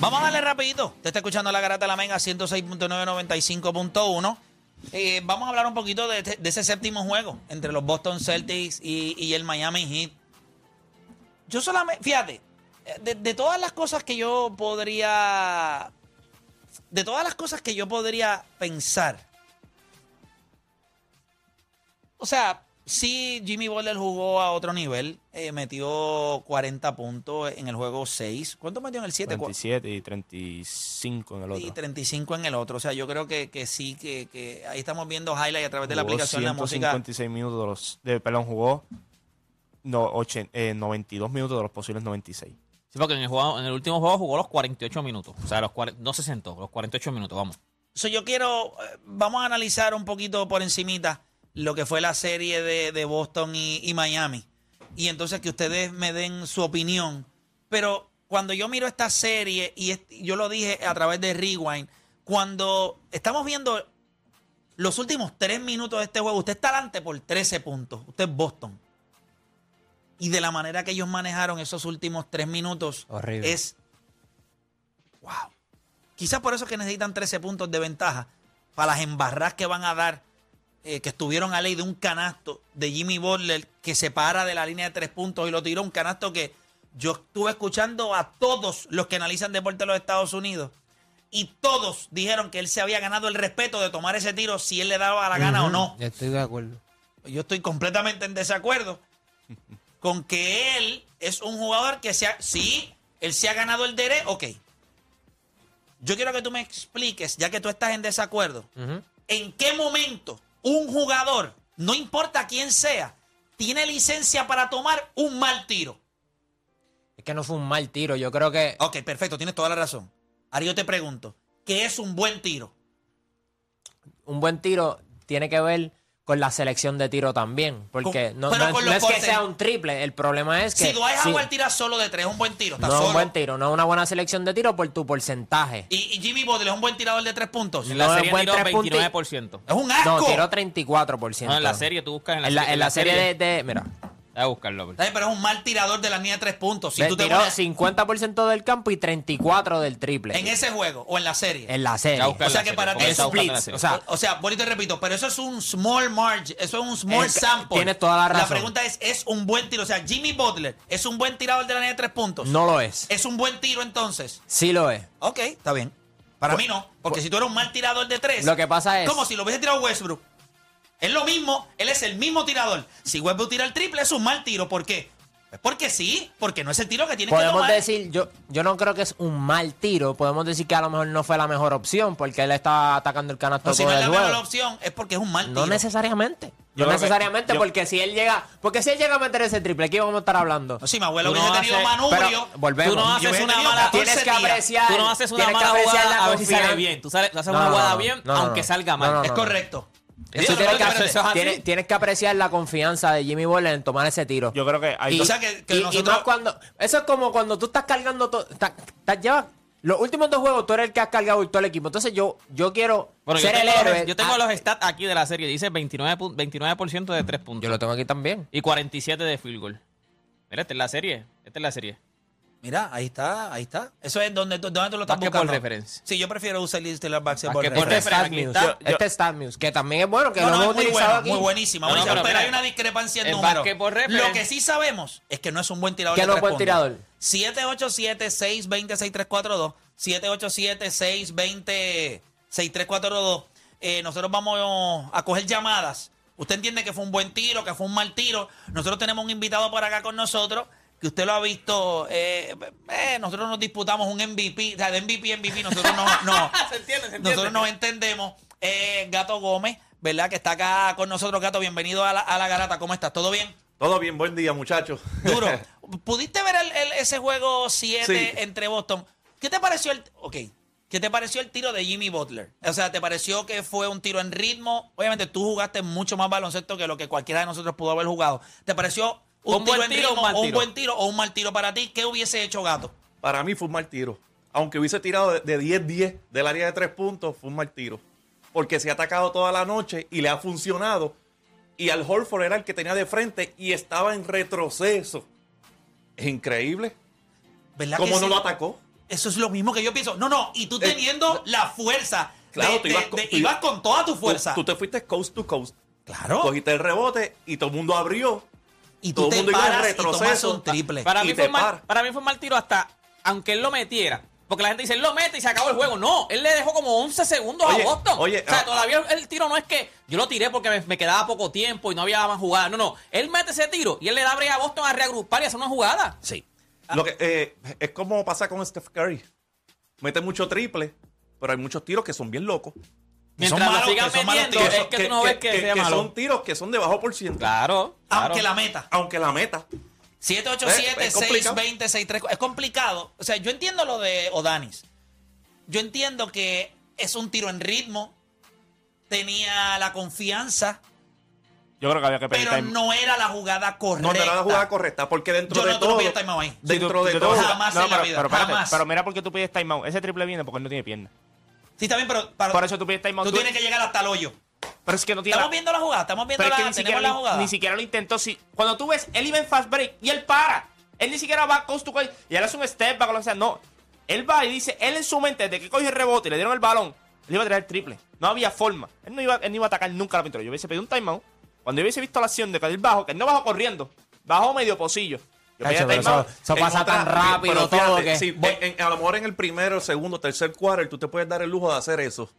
Vamos a darle rapidito. Te está escuchando la garata de la Mega 106.995.1. Eh, vamos a hablar un poquito de, de ese séptimo juego entre los Boston Celtics y, el Miami Heat. Yo solamente, fíjate, de todas las cosas que yo podría, de todas las cosas que yo podría pensar, o sea, sí, Jimmy Butler jugó a otro nivel, eh, metió 40 puntos en el juego 6. ¿Cuánto metió en el 7? 27 y 35 en el otro. Y 35 en el otro. O sea, yo creo que, que sí, que, que ahí estamos viendo highlight a través de la aplicación de la música. 156 minutos de los. De, perdón, jugó no, ochen- eh, 92 minutos de los posibles 96. Sí, porque en el, juego- en el último juego jugó los 48 minutos. O sea, los no se sentó, los 48 minutos, vamos. So, yo quiero, eh, vamos a analizar un poquito por encimita lo que fue la serie de, de Boston y, y Miami. Y entonces que ustedes me den su opinión. Pero cuando yo miro esta serie, y yo lo dije a través de Rewind, cuando estamos viendo los últimos tres minutos de este juego, usted está adelante por 13 puntos. Usted es Boston. Y de la manera que ellos manejaron esos últimos tres minutos Horrible. es wow. Quizás por eso es que necesitan 13 puntos de ventaja para las embarras que van a dar, eh, que estuvieron a ley de un canasto de Jimmy Butler que se para de la línea de tres puntos y lo tiró. Un canasto que yo estuve escuchando a todos los que analizan deporte de los Estados Unidos y todos dijeron que él se había ganado el respeto de tomar ese tiro si él le daba la gana o no. Estoy de acuerdo. Yo estoy completamente en desacuerdo con que él es un jugador que se ha, sí, él se ha ganado el derecho, ok. Yo quiero que tú me expliques, ya que tú estás en desacuerdo, en qué momento un jugador, no importa quién sea, tiene licencia para tomar un mal tiro. Es que no fue un mal tiro. Yo creo que Ok, perfecto, tienes toda la razón. Ahora yo te pregunto, ¿qué es un buen tiro? un buen tiro tiene que ver con la selección de tiro también. Porque Con- no, no- con no es que sea un triple. El problema es que. Si Dwight sí, Howard tira solo de tres, es un buen tiro, está no es un buen tiro, no es una buena selección de tiro por tu porcentaje. Y, y Jimmy Butler es un buen tirador de tres puntos. En No la es serie buen tiró tres puntos y- 29%. Es un asco. No, tiró 34%. No, en la serie tú buscas en la, En la, en la serie de, de- Mira, Voy a buscarlo. Está bien, Pero es un mal tirador de la línea de tres puntos. Si tú te tiró pones 50% del campo y 34% del triple. en ese juego o en la serie. En la serie. Ya O sea la que serie, para porque ti está es buscando la splits, serie. o sea, O sea, bonito y repito, pero eso es un small margin, eso es un small Es- sample. tienes toda la razón. La pregunta es, ¿es un buen tiro? O sea, Jimmy Butler, ¿es un buen tirador de la línea de tres puntos? no lo es. ¿Es un buen tiro entonces? Sí lo es. Ok, está bien. Para mí no, porque si tú eres un mal tirador de tres, Lo que pasa es- como si lo hubiese tirado Westbrook. Es lo mismo, él es el mismo tirador. Si Westbrook tira el triple, es un mal tiro. ¿Por qué? Es porque sí, porque no es el tiro que tiene que Podemos tomar. decir, yo, yo no creo que es un mal tiro. Podemos decir que a lo mejor no fue la mejor opción porque él estaba atacando el canasto No, si no es la mejor opción, es porque es un mal tiro. No necesariamente. Yo No que- necesariamente yo- porque si él llega, porque si él llega a meter ese triple, aquí vamos a estar hablando. No, si mi abuelo Tú no hubiese tenido haces- manubrio, Pero volvemos. Tú no haces hubiese una mala- 14 tienes que apreciar. Tú no haces una tienes que mala apreciar jugada a ver si sale bien. Tú sales- tú haces No, una jugada no, bien, no, no, aunque no. salga mal. No, no, Es no. correcto. Eso tienes, que, espérate, eso es así. tienes- tienes que apreciar la confianza de Jimmy Butler en tomar ese tiro. Yo creo que hay y, dos- O sea que- que y- y nosotros- más cuando. Eso es como cuando tú estás cargando todo. llevas- los últimos dos juegos tú eres el que has cargado todo el equipo. Entonces yo, yo quiero Bueno, yo ser el tengo, héroe. los, yo tengo Ah, los stats aquí de la serie. Dice 29, pu- 29% de 3 puntos. Yo lo tengo aquí también. Y 47 de field goal. Mira, esta es la serie. Esta es la serie. Mira, ahí está, ahí está. Eso es donde, tú- donde tú lo estás Basketball buscando. reference. Sí, yo prefiero usar el Stellar Basketball Este Basketball Reference. es aquí News. está. Este es Stat News, que también es bueno, que No, lo no, hemos es muy utilizado bueno, aquí. muy buenísima. No, no, buenísima, pero pero, mira, hay una discrepancia en el números. Basketball Lo que sí sabemos es que no es un buen tirador Que de no es tres buen puntos. tirador. 787-620-6342. 787-620-6342. Eh, nosotros vamos a coger llamadas. Usted entiende que fue un buen tiro, que fue un mal tiro. Nosotros tenemos un invitado por acá con nosotros que usted lo ha visto. eh, eh, nosotros nos disputamos un MVP, o sea, de MVP MVP. Nosotros no, no, Se entiende, se entiende. nosotros nos entendemos. Eh, Gato Gómez, ¿verdad? Que está acá con nosotros. Gato, bienvenido a la, a la garata. ¿Cómo estás? ¿Todo bien? Todo bien, buen día, muchachos. Duro. ¿Pudiste ver el- el- ese juego 7 Sí. entre Boston? ¿Qué te pareció el... Ok. ¿Qué te pareció el tiro de Jimmy Butler? O sea, ¿te pareció que fue un tiro en ritmo? Obviamente tú jugaste mucho más baloncesto que lo que cualquiera de nosotros pudo haber jugado. ¿Te pareció un, ¿Un tiro buen en tiro o un o un tiro? buen tiro o un mal tiro para ti? ¿Qué hubiese hecho Gato? Para mí fue un mal tiro. Aunque hubiese tirado de- de 10-10 del área de tres puntos, fue un mal tiro. Porque se ha atacado toda la noche y le ha funcionado. Y al Horford era el que tenía de frente y estaba en retroceso. Es increíble. ¿Verdad ¿Cómo que no sí? lo atacó? Eso es lo mismo que yo pienso. No, no, y tú Eh, teniendo la fuerza. Claro, de- tú ibas de- con- de- tú ibas ibas- con toda tu fuerza. Tú, tú te fuiste coast to coast. claro. Cogiste el rebote y todo el mundo abrió. Y tú todo el te mundo paras y tomas un triple. Para Y mí, te fue mal, para. mí fue un mal tiro hasta, aunque él lo metiera. Porque la gente dice, él lo mete y se acabó el juego. No, él le dejó como 11 segundos Oye, a Boston. oye, o sea, ah, todavía el tiro no es que yo lo tiré porque me, me quedaba poco tiempo y no había más jugada. No, no. Él mete ese tiro y él le da a Boston a reagrupar y hacer una jugada. Sí. Lo que, eh, es como pasa con Steph Curry. Mete mucho triple, pero hay muchos tiros que son bien locos. Mientras malos, lo sigan metiendo, es que, tú no ves que, sea malo. son tiros que son de bajo por ciento. Claro, claro. Aunque la meta. Aunque la meta. 787-620-634. Es complicado. O sea, yo entiendo lo de Odanis. Yo entiendo que es un tiro en ritmo. Tenía la confianza, Yo creo que había que pedir pero time- no era la jugada correcta. No, no era la jugada correcta, porque dentro Yo de no te lo todo. pido timeout ahí. Sí, Dentro tú- de tú todo. Jamás en la pero, vida, pero espérate, jamás. pero mira por qué tú pides timeout. Ese triple viene porque él no tiene pierna. Sí, está bien, pero para- Por eso tú tú tienes que llegar hasta el hoyo. Pero es que no tiene. Estamos la- viendo la jugada, estamos viendo es la, que ni siquiera, la jugada. ni siquiera lo intentó. Si, cuando tú ves, él iba en fast break y él para. Él ni siquiera va coast to coast y él hace un step back o sea. No. Él va y dice, él en su mente, desde que cogió el rebote y le dieron el balón, él iba a tirar el triple. No había forma. Él no iba, él no iba a atacar nunca la pintura. Yo hubiese pedido un timeout. Cuando yo hubiese visto la acción de que él bajo, que él no bajó corriendo, bajó medio pocillo. Cacho, pero eso, eso pasa otra- tan rápido pero todo fíjate, que... sí, en- en- a lo mejor en el primero, segundo, tercer quarter, tú te puedes dar el lujo de hacer eso.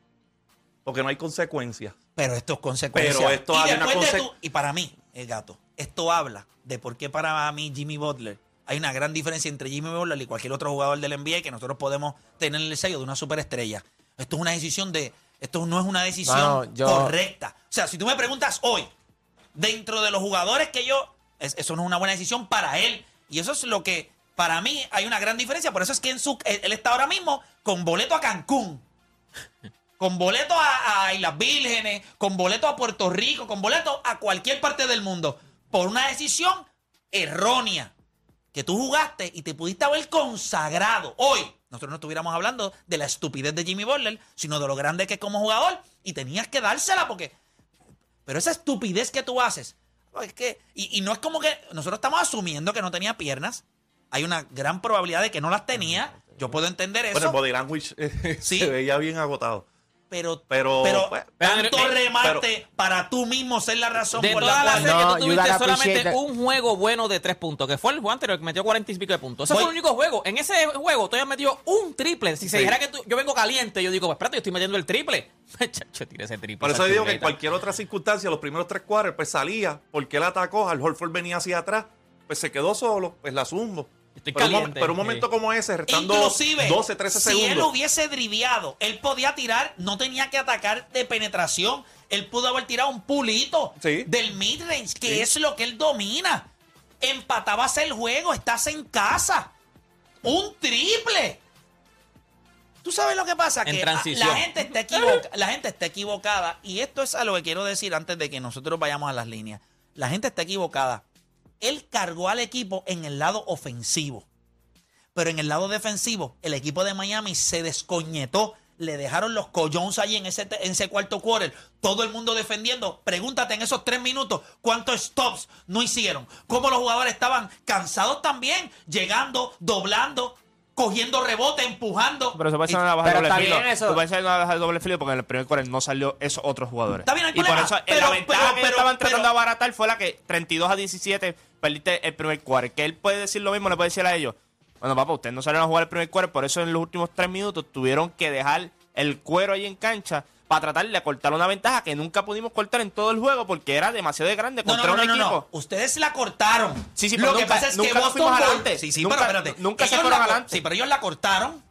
Porque no hay consecuencias. Pero esto es consecuencia. Pero esto y habla una conse- tu- y para mí, el gato, esto habla de por qué para mí Jimmy Butler hay una gran diferencia entre Jimmy Butler y cualquier otro jugador del NBA que nosotros podemos tener el sello de una superestrella. Esto es una decisión de esto no es una decisión yo- correcta. O sea, si tú me preguntas hoy dentro de los jugadores que yo es- eso no es una buena decisión para él y eso es lo que para mí hay una gran diferencia, por eso es que en su él, está ahora mismo con boleto a Cancún con boleto a, a Islas Vírgenes, con boleto a Puerto Rico, con boleto a cualquier parte del mundo, por una decisión errónea que tú jugaste y te pudiste haber consagrado. Hoy, nosotros no estuviéramos hablando de la estupidez de Jimmy Butler, sino de lo grande que es como jugador y tenías que dársela porque... Pero esa estupidez que tú haces, es que, y, y no es como que nosotros estamos asumiendo que no tenía piernas, hay una gran probabilidad de que no las tenía, yo puedo entender eso. Bueno, el body language eh, Sí. se veía bien agotado. Pero, Pero, pero, pues, tanto pero- remate para tú mismo ser la razón De por toda la cual. serie No, tú tuviste solamente un juego bueno de tres puntos, que fue el juego anterior que metió cuarenta y pico de puntos. Ese Voy- fue el único juego. En ese juego todavía metió un triple. Si se dijera que tú- yo vengo caliente, yo digo, pues espérate, yo estoy metiendo el triple. Chacho, tira ese triple. Por eso digo que en cualquier otra circunstancia, los primeros tres quarters, pues salía, porque él atacó, al Horford venía hacia atrás, pues se quedó solo, pues la zumbo. Estoy pero, un, mom- caliente, pero un sí. momento como ese, restando Inclusive, 12, 13 si él segundos. hubiese driviado, él podía tirar, no tenía que atacar de penetración. Él pudo haber tirado un pulito Sí. del midrange, que Sí. es lo que él domina. Empatabas el juego, estás en casa. Un triple. Tú sabes lo que pasa, En que transición. la gente, está equivoca- la gente está equivocada. Y esto es a lo que quiero decir antes de que nosotros vayamos a las líneas. La gente está equivocada. Él cargó al equipo en el lado ofensivo. Pero en el lado defensivo, el equipo de Miami se descoñetó. Le dejaron los collones ahí en ese, en cuarto quarter. Todo el mundo defendiendo. Pregúntate en esos tres minutos cuántos stops no hicieron. Cómo los jugadores estaban cansados también. Llegando, doblando, cogiendo rebote, empujando. Pero se puede hacer una baja de doble filo. Se puede hacer una baja de doble filo porque en el primer quarter no salió esos otros jugadores. Está bien, no hay y por eso eh, Pero- la ventaja pero- que pero- estaban tratando de abaratar fue la que 32 a 17 perdiste el primer quarter. Que él puede decir lo mismo, le puede decir a ellos. Bueno, papá, ustedes no salieron a jugar el primer quarter, por eso en los últimos tres minutos tuvieron que dejar el cuero ahí en cancha para tratar de cortar una ventaja que nunca pudimos cortar en todo el juego porque era demasiado grande No, no, contra no, un no, equipo. no. Ustedes la cortaron. Sí, sí, Lo pero que nunca- pasa es que nunca Boston adelante. Sí, sí, Nunca- pero espérate. nunca se Ellos fueron la cor- adelante. Sí, pero ellos la cortaron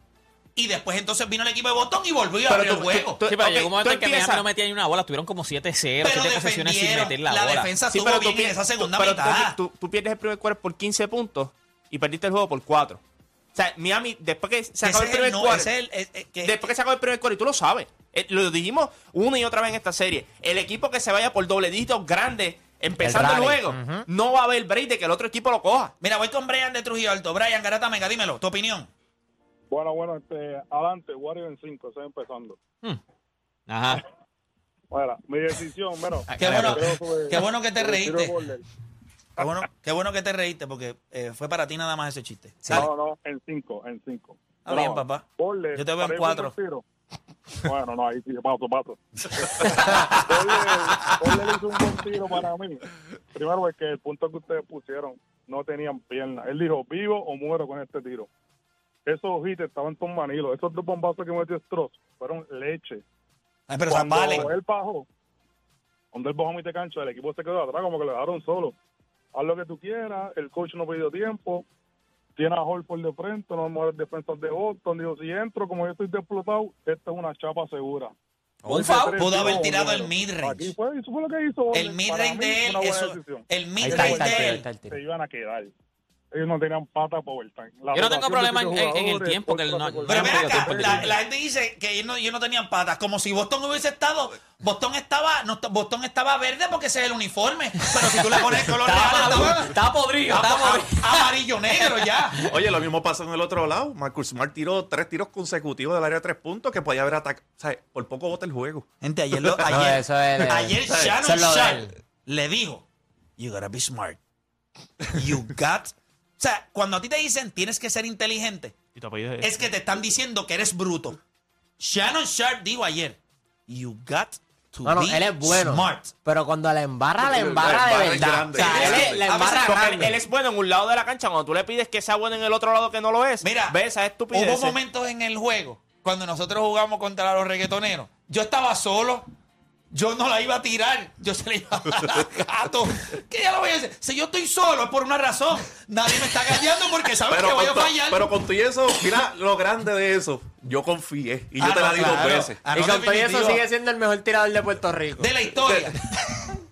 y después entonces vino el equipo de Boston y volvió a abrir el tú- juego. tú- Sí, pero llegó un momento tú en que Miami empiezas- no metía ni una bola. Tuvieron como 7-0, pero 7 posesiones sin meter la, la bola. defensa Sí, pero tú, bien en esa segunda tú- pero mitad. Tú, tú- tú pierdes el primer quarter por 15 puntos y perdiste el juego por 4. O sea, Miami, después que se acabó el primer no- quarter, ese es el- es- es que- después que se acabó el primer quarter, y tú lo sabes. Eh, lo dijimos una y otra vez en esta serie. El equipo que se vaya por doble dígito grande Empezando luego no va a haber break de que el otro equipo lo coja. Mira, voy con Brian de Trujillo Alto. Brian Garata Mega, dímelo, tu opinión. Bueno, bueno, este, adelante, Wario en 5, estoy empezando. Ajá. bueno, mi decisión, bueno. Qué bueno, qué bueno que te reíste. Qué bueno, qué bueno que te reíste porque eh, fue para ti nada más ese chiste. No, no, en 5, en 5. Está bien, papá. Yo te veo en 4. Bueno, no, ahí sí, paso, paso. Borle le hizo un buen tiro para mí. Primero es que el punto que ustedes pusieron no tenían piernas. Él dijo, vivo o muero con este tiro. Esos hits estaban todos manilos. Esos dos bombazos que metió Stross fueron leche. Ay, pero San Cuando Valen. él bajó, cuando él bajó de cancha, el equipo se quedó atrás, como que le dejaron solo. Haz lo que tú quieras, el coach no pidió tiempo, tiene a Horford de frente, no mejores defensas de Boston. Dijo, si entro, como yo estoy explotado, esta es una chapa segura. Un foul. Pudo haber tirado el midrange. Fue, eso fue lo que hizo. El midrange de él, eso, el midrange de él. está el tiro. Se iban a quedar. Ellos no tenían pata para overtime. La Yo no tengo de problema en- el tiempo, que no- Pero No, porque acá, la, la gente dice que ellos no, ellos no tenían patas, como si Boston hubiese estado, Boston estaba, no, Boston estaba verde porque ese es el uniforme, pero si tú le pones el color maduro, estaba estaba podrido, a- amarillo negro ya. Oye, lo mismo pasó en el otro lado. Marcus Smart tiró tres tiros consecutivos del área de tres puntos que podía haber atacado. O sea, por poco bota el juego. Gente, ayer, lo- ayer, eso es de- ayer Shannon de Sharp le dijo, you gotta be smart. You got... O sea, cuando a ti te dicen tienes que ser inteligente, Y tu apellido es- es que te están diciendo que eres bruto. Shannon Sharp dijo ayer, you got to No, no, be él es bueno. smart. Pero cuando la embarra, la La embarra de embarra es verdad. grande. O sea, él, es- la a veces embarra Porque él, grande. él es bueno en un lado de la cancha. Cuando tú le pides que sea bueno en el otro lado que no lo es, Mira, ves esa estupidez. hubo momentos en el juego cuando nosotros jugamos contra los reggaetoneros. Yo estaba solo. Yo no la iba a tirar. Yo se la iba a dar al gato. ¿Qué ya lo voy a decir? Si yo estoy solo es por una razón. Nadie me está engañando porque sabe que voy a fallar. pero con todo y eso, mira lo grande de eso. Yo confié y yo Ah, te no, la di dos claro. veces. Ah, y no, con todo eso definitivo. sigue siendo el mejor tirador de Puerto Rico. De la historia.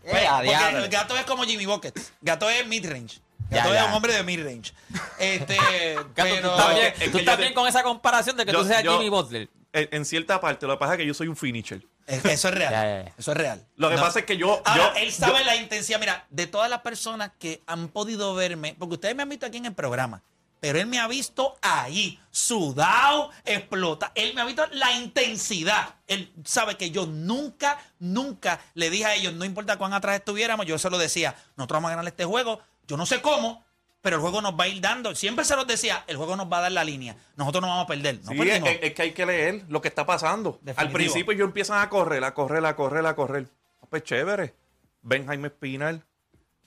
Eh, Porque el gato es como Jimmy Buckets. Gato es midrange. Ya, Gato ya. es un hombre de midrange. Este, Gato, pero... tú estás bien, es que tú estás te- bien con esa comparación de que Yo- tú seas yo- Jimmy Butler. En, en cierta parte, lo que pasa es que yo soy un finisher. Eso es real. Ya, ya, ya. Eso es real. Lo que No. pasa es que yo. Ahora, yo- él sabe yo- la intensidad. Mira, de todas las personas que han podido verme, porque ustedes me han visto aquí en el programa, pero él me ha visto ahí, sudado, explota. Él me ha visto la intensidad. Él sabe que yo nunca, nunca le dije a ellos, no importa cuán atrás estuviéramos, yo se lo decía, nosotros vamos a ganar este juego. Yo no sé cómo, pero el juego nos va a ir dando. Siempre se los decía, el juego nos va a dar la línea. Nosotros no vamos a perder. No Sí, es, es que hay que leer lo que está pasando. Definitivo. Al principio ellos empiezan a correr, a correr, a correr, a correr. Ah, Pues chévere. Ven Jaime Espinal,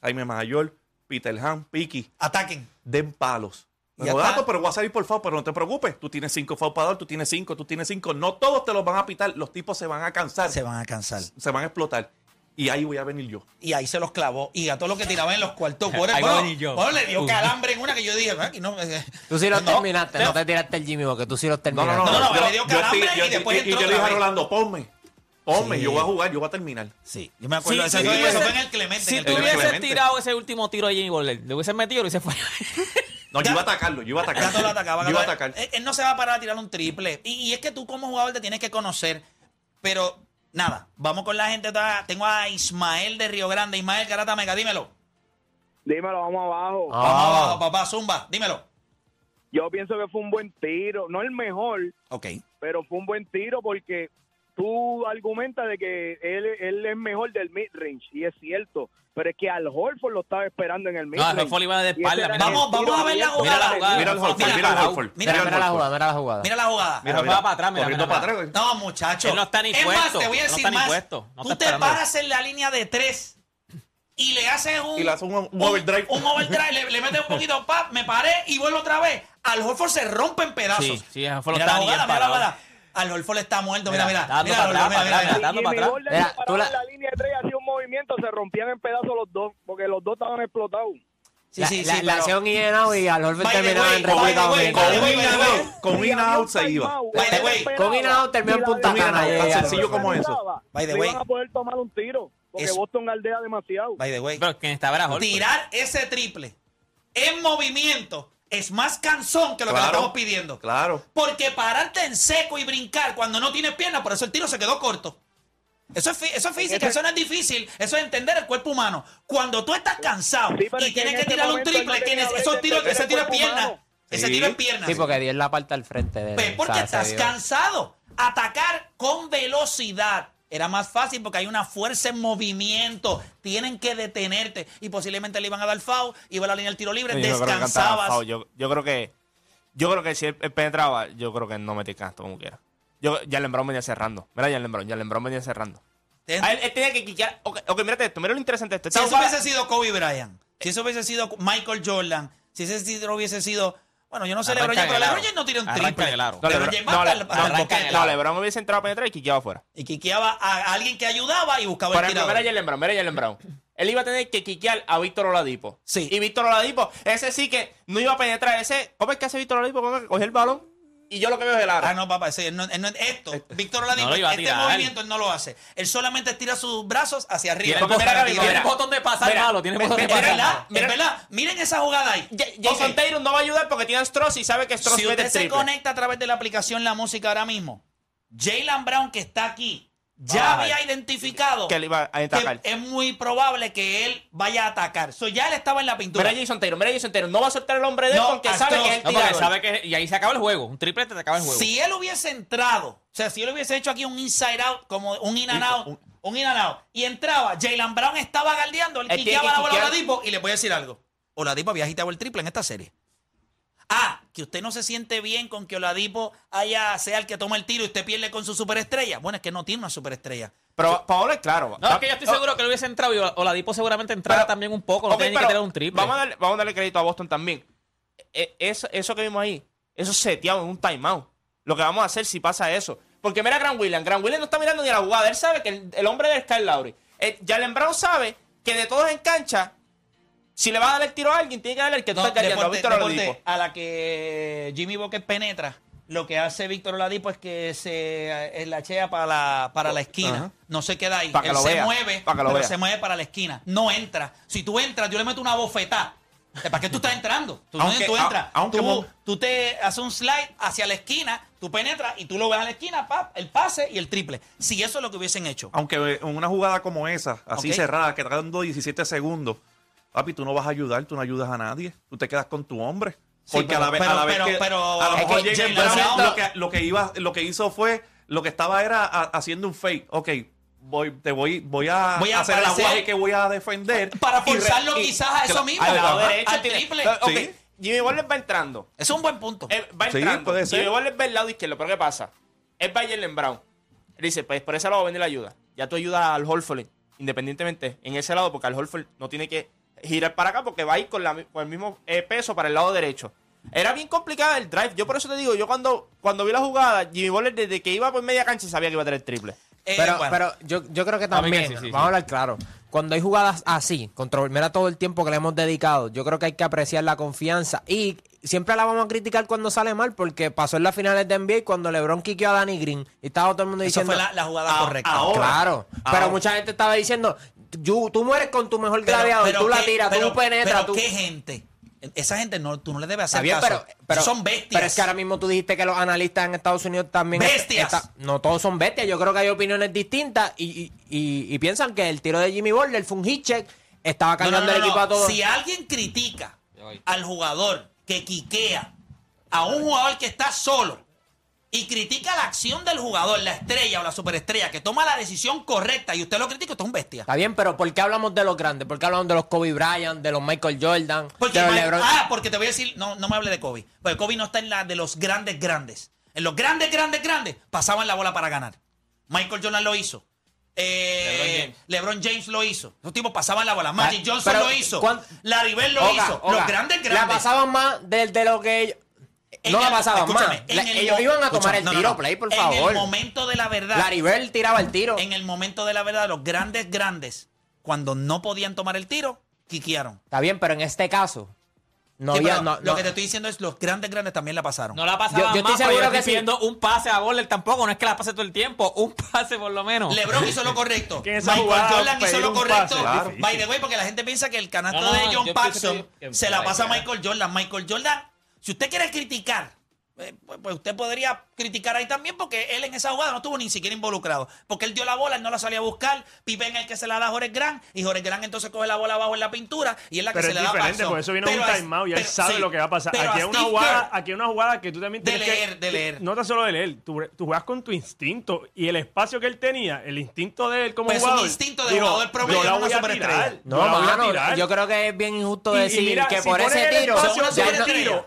Jaime Mayor, Peter Han, Piki. Ataquen. Den palos. Pero, gato, pero voy a salir por favor, pero no te preocupes. Tú tienes cinco foul para dar, tú tienes cinco, tú tienes cinco. No todos te los van a pitar. Los tipos se van a cansar, Se van a cansar. se van a explotar. Y ahí voy a venir yo. y ahí se los clavó. Y a todo lo que tiraba en los cuartos. Bueno, Ahí a bueno, venir yo. bueno, le dio calambre en una que yo dije, "Ah, aquí no. eh, Tú sí los no, terminaste, no te tiraste el Jimmy porque tú sí los No, terminaste. no, no. No, no, yo, le dio yo calambre yo- y después y- y entró yo le dije a. Rolando, ponme. Ponme, Sí. yo voy a jugar, yo voy a terminar. Sí, yo me acuerdo. Sí, sí, eso fue en el Clemente. Si tú hubieses tirado ese último tiro de Jimmy Butler, le hubiesen metido y se fue. No, yo iba a atacarlo, yo iba a atacar. Gato lo atacaba. Yo iba a atacar. Él, él no se va a parar a tirar un triple. Y, y es que tú como jugador te tienes que conocer. Pero nada, vamos con la gente. toda- Tengo a Ismael de Río Grande. Ismael Garata Mega, dímelo. Dímelo, vamos abajo. Ah. Vamos abajo, papá, zumba, dímelo. Yo pienso que fue un buen tiro. No el mejor, Ok. pero fue un buen tiro porque tú argumentas de que él, él es mejor del mid-range, y es cierto. Pero es que al Horford lo estaba esperando en el No, mid-range. el Horford iba de espalda, mira. Vamos, vamos a ver la abierto. Mira la jugada. jugada. Mira el Horford, Mira, mira mira, mira, Mira, mira la jugada, mira la jugada. Mira la jugada. Pero va para atrás, mira, mira, para mira. atrás. No, muchacho. Él no está ni es puesto, más, te voy a no decir más. puesto, no Tú te paras en la línea de tres y le haces un... Y le haces un- un overdrive. Un, overdrive, le, le metes un poquito, pap, me paré y vuelvo otra vez. Al Horford se rompe en pedazos. Sí, sí, mira no la jugada, mira la jugada. Al Horford está muerto, mira, Mira, mira. dando Mira, para mira, atrás, mira, para mira, mira. tú la- en la línea de tres hacía un movimiento, se rompían en pedazos los dos, porque los dos estaban explotados. Sí, La- sí, la, sí, la pero- out y al the terminaba en República Dominicana. Con se iba. By the way, con in-out terminó en Punta Cana, tan sencillo como eso. By the no way. iban a poder tomar un tiro, porque Boston aldea demasiado. By the way. Pero quien estaba era Horford. Tirar ese triple en movimiento es más cansón que lo que le estamos pidiendo. Claro. Porque pararte en seco y brincar cuando no tienes piernas, por eso el tiro se quedó corto. Eso es, eso es física, ese- eso no es difícil, eso es entender el cuerpo humano. Cuando tú estás cansado Sí, y tienes en que ese tirar un triple, tienes, esos tiros, ese tiro es pierna. humano. Ese Sí. tiro es pierna. Sí, porque dio la parte al frente de él. Pues porque O sea, estás cansado. Atacar con velocidad era más fácil porque hay una fuerza en movimiento. Tienen que detenerte. Y posiblemente le iban a dar foul, iba a la línea del tiro libre, Yo descansabas. Yo, yo creo que Yo creo que si él, él penetraba, yo creo que no metía canto como quiera. Yo, Jalen Brown venía cerrando. Mira, Jalen Brown, Jalen Brown venía cerrando. A él, él tenía que quiquear. Ok, ok, mírate esto, mira lo interesante de esto. Si eso hubiese sido Kobe Bryant, si eso hubiese sido Michael Jordan, si ese hubiese sido. Bueno, yo no sé LeBron James, pero LeBron. James no tira un triple. en el aro. No, LeBron LeBron, James no, va Le- no, no, LeBron hubiese entrado a penetrar y quiqueaba afuera. Y quiqueaba a alguien que ayudaba y buscaba Por el ejemplo, tirador. mira Jalen Brown, mira Jalen Brown. Él iba a tener que quiquear a Víctor Oladipo. Sí. Y Víctor Oladipo, ese sí que no iba a penetrar. Ese, ¿Cómo es que hace Víctor Oladipo? ¿Cómo es que coge el balón? Y yo lo que veo es el aro. Ah, no, papá, ese, él no- él no- esto, Víctor Oladipo, No este tirar. movimiento él no lo hace. Él solamente tira sus brazos hacia arriba. Tiene botón- mira, mira, mira, Tiene mira. botón de pasar Mira, malo, tiene botón de pasar verdad, malo. verdad. Miren esa jugada ahí. Ja- Jason Ok. Taylor no va a ayudar porque tiene a Stross y sabe que Stross Si usted se triple. conecta a través de la aplicación La Música ahora mismo, Jalen Brown, que está aquí, ya Ay. había identificado Que él iba a atacar. que es muy probable que él vaya a atacar. So, ya él estaba en la pintura. Mira Jason Taylor, mira Jason Taylor. No va a soltar el hombre de él No, porque sabe que es el No, porque tirador. sabe que. Y ahí se acaba el juego. Un triplete te acaba el juego. Si él hubiese entrado, o sea, si él hubiese hecho aquí un inside out, como un in and out, un in and out, y entraba, Jalen Brown estaba galdeando, él quiqueaba que la bola a quiquear. Oladipo, y le voy a decir algo. Oladipo había agitado el triple en esta serie. Ah, que usted no se siente bien con que Oladipo haya, sea el que toma el tiro y usted pierde con su superestrella. Bueno, es que no tiene una superestrella. Pero Paolo es claro. No, es que yo estoy seguro que él hubiese entrado y Oladipo seguramente entrara Pero- también un poco. No Ok, tiene ni pero que tener un triple. Vamos a, darle, vamos a darle crédito a Boston también. E- Eso, eso que vimos ahí, eso seteado en un timeout. Lo que vamos a hacer si pasa eso. Porque mira a Grant Williams. Grant Williams no está mirando ni a la jugada. Él sabe que el, el hombre es Kyle Lowry. Eh, Jalen Brown sabe que de todos en cancha, si le va a dar el tiro a alguien, tiene que darle el que tú No, estás callando, a deporte- Víctor deporte, Oladipo. a la que Jimmy Booker penetra, lo que hace Víctor Oladipo es que se lachea para la, para la esquina. No se queda ahí. Pa' que Él lo se vea, mueve, pa' que lo pero vea. se mueve para la esquina. No entra. Si tú entras, yo le meto una bofetada. ¿Para qué tú estás entrando? Tú, Aunque- tú entras. a- aunque tú, te haces un slide hacia la esquina, tú penetras y tú lo ves a la esquina, pap, el pase y el triple. Si eso es lo que hubiesen hecho. Aunque en una jugada como esa, así cerrada, que está dando 17 segundos, papi, tú no vas a ayudar, tú no ayudas a nadie. Tú te quedas con tu hombre. Sí, Porque pero- a la vez, pero- a la vez pero- que, pero- a lo es mejor que Brown lo que, lo que iba, lo que hizo fue, lo que estaba era a- haciendo un fake. Ok, voy, te voy, voy a, Voy a hacer el aguaje que voy a defender. Para forzarlo y- quizás a eso mismo. Al lado Ajá. derecho al triple. Ok, Sí. Jimmy Butler va entrando. Es un buen punto. Él va Sí, entrando. puede ser. Jimmy Butler va al lado izquierdo. Pero ¿qué pasa? Él va a Jalen Brown. Él dice, pues por ese lado va a venir la ayuda. Ya tú ayudas al Holford, independientemente, en ese lado, porque al Holford no tiene que girar para acá porque va a ir con, la con el mismo eh, peso para el lado derecho. Era bien complicada el drive. Yo por eso te digo, yo cuando, cuando vi la jugada, Jimmy Butler desde que iba por media cancha sabía que iba a tener triple. Eh, Pero, bueno. pero yo, yo creo que también, sí, sí, sí. vamos a hablar claro, cuando hay jugadas así, contra, mira todo el tiempo que le hemos dedicado, yo creo que hay que apreciar la confianza y siempre la vamos a criticar cuando sale mal porque pasó en las finales de NBA cuando LeBron quiqueó a Danny Green y estaba todo el mundo Eso diciendo... fue la, la jugada Ah, correcta. ahora. Claro, Ahora. pero mucha gente estaba diciendo, "Tú- tú mueres con tu mejor Pero- gladiador, pero tú la tiras, pero- tú penetras, pero tú... qué gente. Esa gente no, tú no le debes hacer bien, caso. pero, pero son bestias. Pero es que ahora mismo tú dijiste que los analistas en Estados Unidos también. ¡Bestias! está- no todos son bestias. Yo creo que hay opiniones distintas y, y- y- y piensan que el tiro de Jimmy Butler fue un hit check. Estaba No, no, cambiando no, el equipo no. a todos. Si alguien critica al jugador que quiquea a un jugador que está solo y critica la acción del jugador, la estrella o la superestrella, que toma la decisión correcta y usted lo critica, usted es un bestia. Está bien, pero ¿por qué hablamos de los grandes? ¿Por qué hablamos de los Kobe Bryant, de los Michael Jordan, Porque de los LeBron? ah, porque te voy a decir, no, no me hable de Kobe. Porque Kobe no está en la de los grandes grandes. En los grandes, grandes, grandes, pasaban la bola para ganar. Michael Jordan lo hizo. Eh, LeBron, James. lo hizo. Esos tipos pasaban la bola. Magic Ah, Johnson pero, lo hizo. ¿cuán- Larry Bird lo Oga, hizo. Oga, los grandes, La grandes. pasaban más de, de lo que ellos. En no la pasaban más. escúchame, en La- el ellos iban a tomar el no, tiro, no. play, por En favor. el momento de la verdad. Larry Bird tiraba el tiro. En el momento de la verdad, los grandes, grandes, cuando no podían tomar el tiro, quiquearon. Está bien, pero en este caso. No Sí, había. pero no- lo no- que te estoy diciendo es los grandes, grandes también la pasaron. No la pasaba Yo- yo estoy más, pero seguro yo que estoy sí. pidiendo un pase a Butler tampoco. No es que la pase todo el tiempo. Un pase por lo menos. LeBron hizo lo correcto. Que Michael Jordan hizo lo correcto. pase, claro. By the way, porque la gente piensa que el canasto de John Paxson que- que- se la que- pasa a que- Michael Jordan. Michael Jordan, si usted quiere criticar, eh, pues, pues usted podría criticar ahí también porque él en esa jugada no estuvo ni siquiera involucrado. Porque él dio la bola, él no la salía a buscar. Pippen es el que se la da a Jorge Gran y Jorge Gran entonces coge la bola abajo en la pintura y es la que Pero se es le da diferente, porque eso viene de un timeout y él pero- sabe sí, lo que va a pasar. Aquí hay una jugada, aquí hay una jugada que tú también De tienes que- leer, de leer. No tan solo de leer, tú, tú juegas con tu instinto y el espacio que él tenía, el instinto de él como Pues es un jugador. instinto de dijo, jugador promedio, yo la no una voy a tirar, No, la voy a mano, tirar. yo creo que es bien injusto Y- y decir mira, que si por ese el tiro.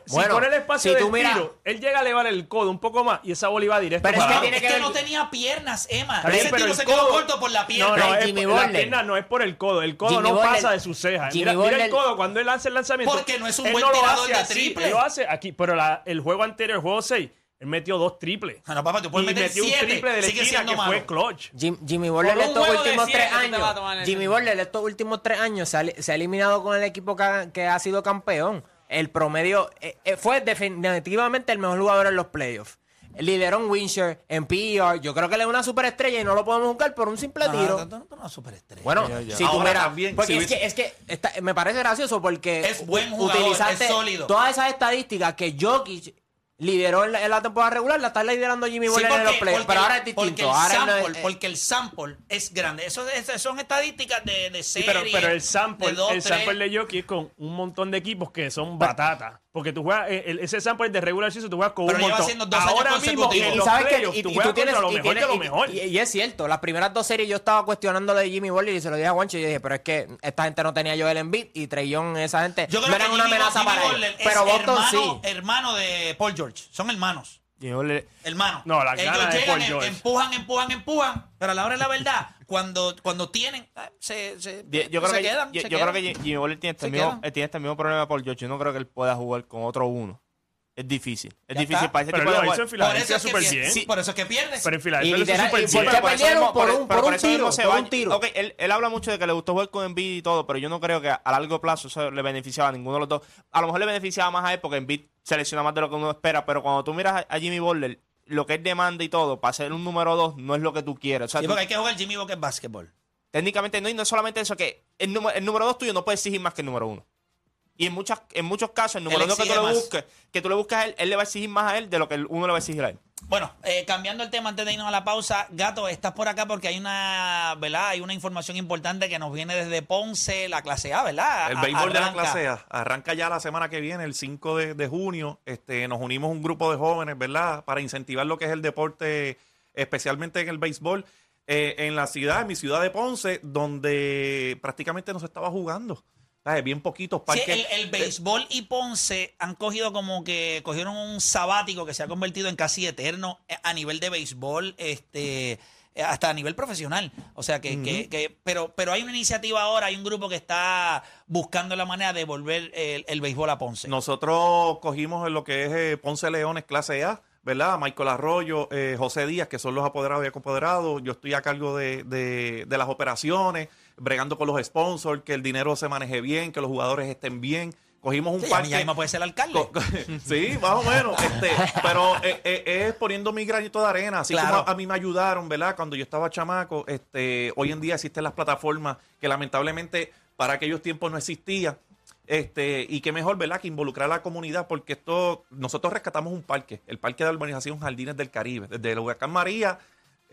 si pone el espacio si tú del miras- tiro, él llega a elevar el codo un poco más y esa bola iba directo Pero es para que tiene Es que que ver- no tenía piernas, Emma. Bien, Ese pero tiro el se quedó codo- corto por la pierna. No, no, es, Jimmy la Butler. pierna no es por el codo. El codo Jimmy no Butler- pasa de sus cejas. Jimmy Mira, mira el Butler- codo cuando él hace el lanzamiento. Porque no es un él buen no lo tirador hace de así, triple. Él lo hace aquí, pero la- el juego anterior, el juego 6, él metió dos triples. Ah, no, papá, tú Y puedes meter metió un siete. triple de la Sigue esquina siendo que malo. fue clutch. Jim- Jimmy Butler Por un estos juego de últimos siete tres te a años. ese. Jimmy Butler estos últimos tres años se ha, se ha eliminado con el equipo que ha, que ha sido campeón. El promedio eh, eh, fue definitivamente el mejor jugador en los playoffs. Lideró en Winshare, en PER. Yo creo que él es una superestrella y no lo podemos buscar por un simple No, tiro. no, no, no, no, no, superestrella. Bueno, si tú Ahora miras, también, porque si es, que, es que está- me parece gracioso porque Es buen jugador, utilizaste es sólido. todas esas estadísticas que Jokic lideró en la, en la temporada regular, la está liderando Jimmy Sí, Butler en los playoffs. Pero ahora es porque distinto. el Ahora él no es- sample, eh, porque el sample es grande. Eso, es- son estadísticas de, de Sí, serie. pero, pero el sample, de dos, el tres. sample de Jokic es con un montón de equipos que son batata. Porque tú juegas, eh, el- ese sample de regular season, tú juegas con Pero un lleva montón. dos años Ahora mismo, consecutivos. en y los sabes que playoffs, y, tú y juegas tú tienes contra lo y mejor de lo mejor. y- y es cierto, las primeras dos series yo estaba cuestionando de Jimmy Butler y se lo dije a Juancho y yo dije, pero es que esta gente no tenía Joel Embiid y Trey Young, esa gente Yo creo no que eran una Jimmy- amenaza Jimmy para Butler es Pero Boston hermano, sí. hermano de Paul George. Son hermanos. Hermano. No, las Ellos ganas de llegan, Paul George. empujan, empujan, empujan. Pero a la hora de la verdad, cuando, cuando tienen, eh, se, se, Yo, yo creo se que, quedan. yo, se yo creo que Jimmy Butler tiene este, mismo, eh, tiene este mismo problema por George. Yo no creo que él pueda jugar con otro uno. Es difícil. Es Ya difícil está. para ese Pero tipo de hizo en Por eso Filadelfia es que súper pierde. bien. Sí, por eso es que pierdes. Pero en Filadelfia lo hizo literal- súper y bien. por Pero perdieron? Por un- por un tiro, por un él, él habla mucho de que le gustó jugar con Embiid y todo, pero yo no creo que a largo plazo eso le beneficiaba a ninguno de los dos. A lo mejor le beneficiaba más a él porque Embiid selecciona más de lo que uno espera, pero cuando tú miras a, a Jimmy Butler, lo que él demanda y todo, para ser un número dos, no es lo que tú quieres. O sea, Sí, tú- porque hay que jugar Jimmy Butler básquetbol. técnicamente no, y no es solamente eso, que el, número- el número dos tuyo no puede exigir más que el número uno. Y en, muchas, en muchos casos, el número Él uno que tú, le busques, que tú le buscas a él, él le va a exigir más a él de lo que el uno le va a exigir a él. Bueno, eh, cambiando el tema antes de irnos a la pausa, Gato, estás por acá porque hay una, ¿verdad? Hay una información importante que nos viene desde Ponce, la clase A, ¿verdad? El béisbol de la clase A arranca ya la semana que viene, el 5 de, de junio. Este, nos unimos un grupo de jóvenes, ¿verdad? Para incentivar lo que es el deporte, especialmente en el béisbol, eh, en la ciudad, en mi ciudad de Ponce, donde prácticamente no se estaba jugando. ¿Sabes? Bien poquitos Sí, parques. el, el béisbol y Ponce han cogido como que cogieron un sabático que se ha convertido en casi eterno eh, a nivel de béisbol, este eh, hasta a nivel profesional. O sea que, que- que- pero, pero hay una iniciativa ahora, hay un grupo que está buscando la manera de volver el, el béisbol a Ponce. Nosotros cogimos en lo que es eh, Ponce Leones clase A, ¿verdad? Michael Arroyo, eh, José Díaz, que son los apoderados y apoderados. Yo estoy a cargo de, de- de las operaciones, bregando con los sponsors, que el dinero se maneje bien, que los jugadores estén bien. Cogimos un Sí, parque. ya puede ser el alcalde. Sí, más o menos. Este, pero eh, eh, es poniendo mi granito de arena. Así Claro. como a, a mí me ayudaron, ¿verdad? Cuando yo estaba chamaco, este, hoy en día existen las plataformas que lamentablemente para aquellos tiempos no existían. Este, y qué mejor, ¿verdad? Que involucrar a la comunidad, porque esto, nosotros rescatamos un parque, el parque de la urbanización Jardines del Caribe. Desde el huracán María,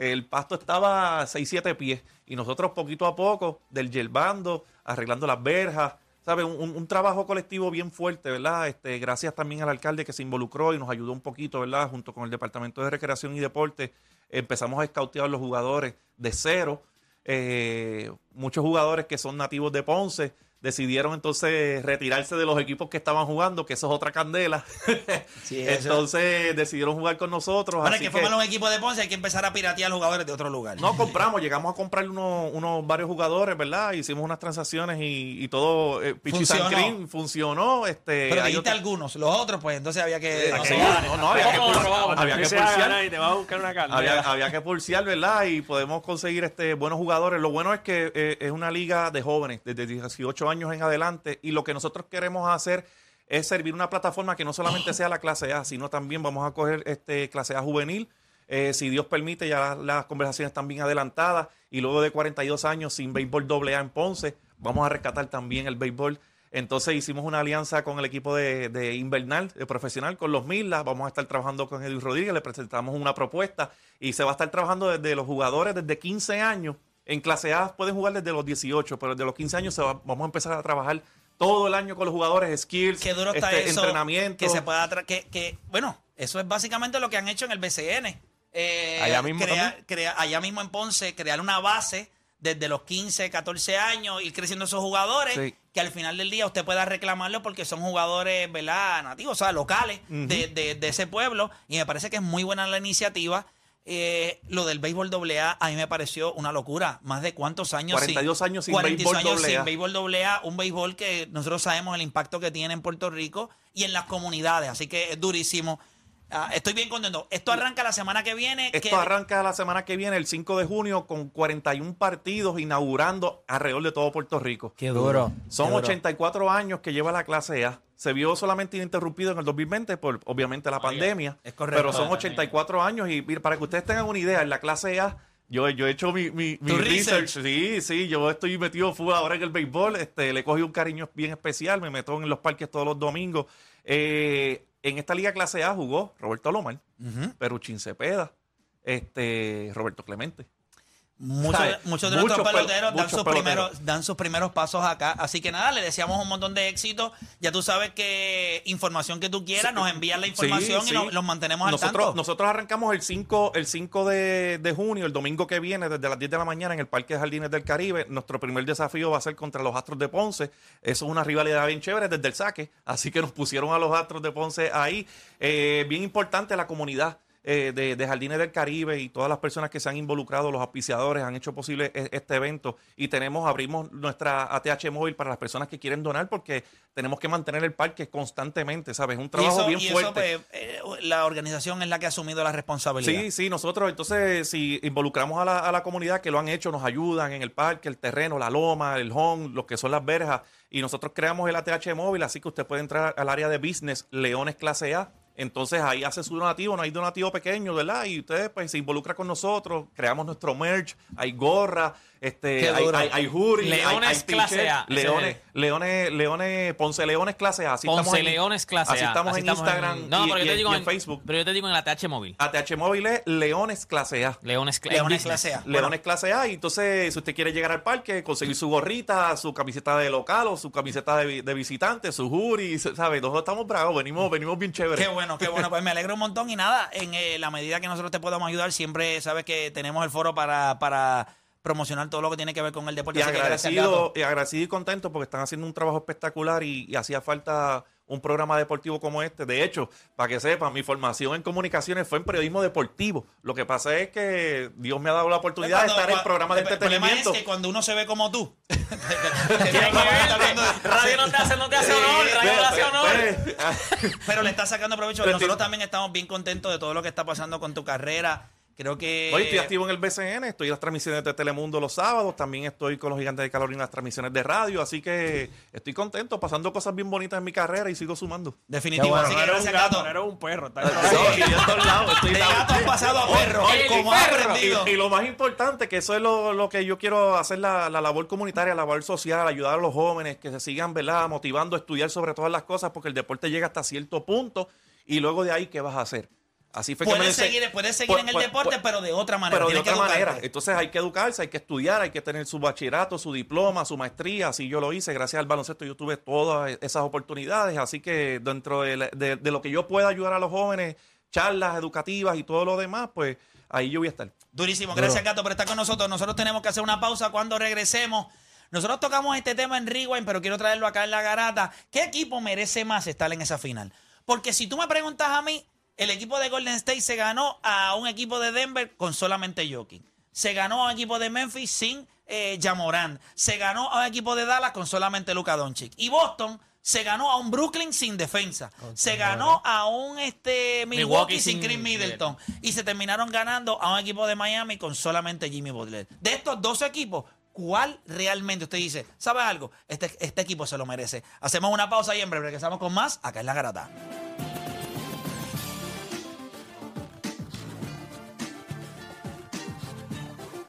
el pasto estaba 6, 7 pies. Y nosotros poquito a poco, del yerbando, arreglando las verjas, ¿sabes? Un, un- un trabajo colectivo bien fuerte, ¿verdad? Este, gracias también al alcalde que se involucró y nos ayudó un poquito, ¿verdad? Junto con el Departamento de Recreación y Deporte, empezamos a escautear los jugadores de cero. Eh, muchos jugadores que son nativos de Ponce decidieron entonces retirarse de los equipos que estaban jugando, que eso es otra candela. Sí, entonces decidieron jugar con nosotros. Para así que forman un equipo de Ponce hay que empezar a piratear jugadores de otro lugar. no compramos, llegamos a comprar unos, unos varios jugadores, ¿verdad? Hicimos unas transacciones y, y todo, eh, Pichi Funcionó. Funcionó. Este, pero dijiste otro- algunos, los otros pues entonces había que... Eh, no sí, sé. no, no, había que, había que pulsear, te vas a buscar una carne. había, había que pulsear, ¿verdad? Y podemos conseguir este buenos jugadores. Lo bueno es que eh, es una liga de jóvenes, desde 18 años en adelante, y lo que nosotros queremos hacer es servir una plataforma que no solamente sea la clase A, sino también vamos a coger este clase A juvenil. Eh, si Dios permite, ya las, las conversaciones están bien adelantadas y luego de 42 años sin béisbol doble A en Ponce, vamos a rescatar también el béisbol Entonces hicimos una alianza con el equipo de, de invernal, de profesional, con los Milas. Vamos a estar trabajando con Edwin Rodríguez, le presentamos una propuesta y se va a estar trabajando desde los jugadores desde 15 años. En clase A pueden jugar desde los 18, pero desde los 15 años se va- vamos a empezar a trabajar todo el año con los jugadores, skills, Qué duro está este, eso. entrenamiento. Que se pueda que, que, bueno, eso es básicamente lo que han hecho en el BCN. Eh, Allá mismo crea- allá mismo en Ponce, crear una base desde los 15, 14 años, ir creciendo esos jugadores, Sí. que al final del día usted pueda reclamarlo porque son jugadores, ¿verdad? Nativos, o sea, locales de, de- de ese pueblo. Y me parece que es muy buena la iniciativa. Eh, lo del béisbol AA a mí me pareció una locura. Más de cuántos años 42 años sin 42 béisbol años sin AA. béisbol AA, un béisbol que nosotros sabemos el impacto que tiene en Puerto Rico y en las comunidades, así que es durísimo. Ah, estoy bien contento. Esto arranca la semana que viene. Esto que- arranca la semana que viene, el 5 de junio, con 41 partidos inaugurando alrededor de todo Puerto Rico. Qué duro. Son qué duro. 84 años que lleva la clase A. Se vio solamente interrumpido en el 2020 por, obviamente, la pandemia. es correcto. Pero son 84 años y mira, para que ustedes tengan una idea, en la clase A, yo, yo he hecho mi, mi, research. research. Sí, sí, yo estoy metido full ahora en el béisbol. Este, le cogí un cariño bien especial. Me meto en los parques todos los domingos. Eh, en esta liga clase A jugó Roberto Lomar, Ujú. Peruchín Cepeda, este, Roberto Clemente. Muchos, muchos de Muchos nuestros pel- peloteros dan sus, peloteros. primeros, dan sus primeros pasos acá. Así que nada, le deseamos un montón de éxito. Ya tú sabes que información que tú quieras, nos envías la información Sí, y sí. nos, los mantenemos al nosotros, tanto. Nosotros arrancamos el 5, el 5 de, de junio, el domingo que viene, desde las 10 de la mañana en el Parque de Jardines del Caribe. Nuestro primer desafío va a ser contra los Astros de Ponce. Eso es una rivalidad bien chévere desde el saque. Así que nos pusieron a los Astros de Ponce ahí. Eh, bien importante la comunidad. Eh, de, de Jardines del Caribe y todas las personas que se han involucrado, los auspiciadores, han hecho posible e- este evento y tenemos, abrimos nuestra ATH móvil para las personas que quieren donar porque tenemos que mantener el parque constantemente, ¿sabes? Un y trabajo eso, bien y eso, fuerte. pues, eh, la organización es la que ha asumido la responsabilidad. Sí, sí, nosotros entonces si involucramos a la, a la comunidad que lo han hecho, nos ayudan en el parque, el terreno, la loma, el home, lo que son las verjas, y nosotros creamos el ATH móvil, así que usted puede entrar al área de business Leones Clase A. Entonces ahí hace su donativo, no hay donativo pequeño, ¿verdad? Y usted pues se involucra con nosotros, creamos nuestro merch, hay gorra, este, hay, hay, hay Leones hay Clase A, Leones, Leones, Leones, Ponce Leones Clase A. Así Ponce estamos en- Leones clase Así A. estamos en Instagram No, y, pero yo te en- digo y en Facebook. Pero yo te digo en la TH móvil. ATH móvil es Leones Clase A. Leones, Cla- Leones clase A. Leones clase A y entonces si usted quiere llegar al parque, conseguir su gorrita, su camiseta de local o su camiseta de visitante, su jury, ¿sabes? Nosotros estamos bravos, venimos, venimos bien chéveres. Qué bueno, qué bueno. Pues me alegro un montón y nada, en eh, la medida que nosotros te podamos ayudar, siempre sabes que tenemos el foro para, para promocionar todo lo que tiene que ver con el deporte. Y Así que agradecido, y agradecido y contento porque están haciendo un trabajo espectacular y, y hacía falta un programa deportivo como este. De hecho, para que sepan, mi formación en comunicaciones fue en periodismo deportivo. Lo que pasa es que Dios me ha dado la oportunidad Cuando- de estar en programas de el problema entretenimiento. es que cuando uno se ve como tú. Radio no te hace, no te hace honor. Radio no te hace honor. Pues, Pero le está sacando provecho. Nosotros también estamos bien contentos de todo lo que está pasando con tu carrera. Creo que. Hoy estoy activo en el BCN, estoy en las transmisiones de Telemundo los sábados, también estoy con los gigantes de Carolina en las transmisiones de radio, así que estoy contento, pasando cosas bien bonitas en mi carrera y sigo sumando. Definitivo. Bueno. Así No que eres un gato, Gato. no eres un perro. está No, claro. y yo estoy De lado- gato has pasado a perro. Como has aprendido. Y, y lo más importante, que eso es lo, lo que yo quiero hacer, la, la labor comunitaria, la labor social, ayudar a los jóvenes que se sigan ¿verdad? motivando a estudiar sobre todas las cosas, porque el deporte llega hasta cierto punto y luego de ahí, ¿qué vas a hacer? Así fue que me seguir, puedes seguir Pues- en el pues- deporte, pues- pero de otra manera. pero de otra manera. Entonces hay que educarse, hay que estudiar, hay que tener su bachillerato, su diploma, su maestría. Así yo lo hice. Gracias al baloncesto yo tuve todas esas oportunidades. Así que dentro de, la- de- de lo que yo pueda ayudar a los jóvenes, charlas educativas y todo lo demás, pues ahí yo voy a estar. Durísimo. Gracias, Gato, por estar con nosotros. Nosotros tenemos que hacer una pausa cuando regresemos. Nosotros tocamos este tema en Rewind, pero quiero traerlo acá en la garata. ¿Qué equipo merece más estar en esa final? Porque si tú me preguntas a mí, el equipo de Golden State se ganó a un equipo de Denver con solamente Jokic. Se ganó a un equipo de Memphis sin eh, Jamorán. Se ganó a un equipo de Dallas con solamente Luka Doncic. Y Boston se ganó a un Brooklyn sin defensa. Se ganó a un este, Milwaukee, Milwaukee sin sin Chris Middleton. Y se terminaron ganando a un equipo de Miami con solamente Jimmy Butler. De estos dos equipos, ¿cuál realmente usted dice? ¿Sabe algo? Este, este equipo se lo merece. Hacemos una pausa y en breve regresamos con más acá en La Garata.